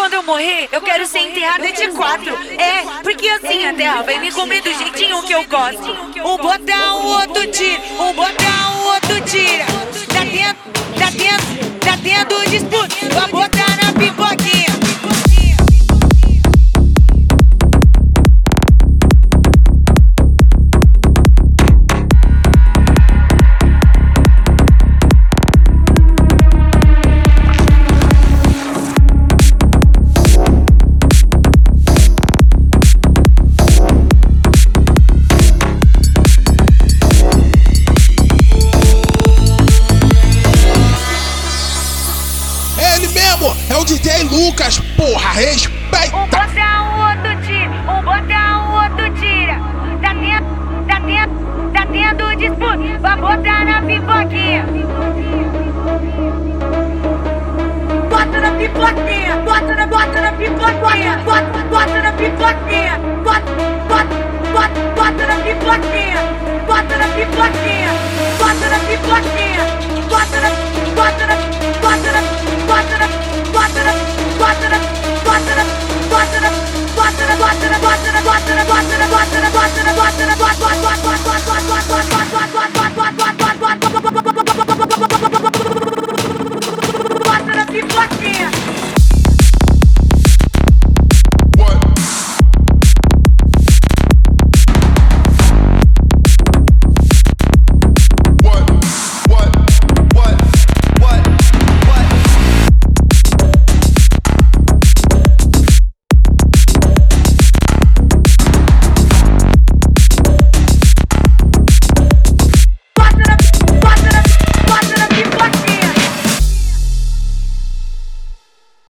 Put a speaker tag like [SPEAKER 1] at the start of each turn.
[SPEAKER 1] quando eu morrer, eu quero ser enterrada de quatro. É, porque assim a terra vai me comer do jeitinho que eu gosto. Um botar, o outro tira. Um botar, o outro tira. Tá dentro, tá dentro, tá tendo disputa. Vou botar na pipoquinha.
[SPEAKER 2] O DJ Lucas, porra,
[SPEAKER 1] Um
[SPEAKER 2] respeita!
[SPEAKER 1] botar, o outro tira. Um botar, o outro tira. Tá tendo, tá tendo, tá tendo disputa. Vou botar na pipoquinha. Bota na pipoquinha, bota na, bota na pipoquinha, bota, bota na pipoquinha,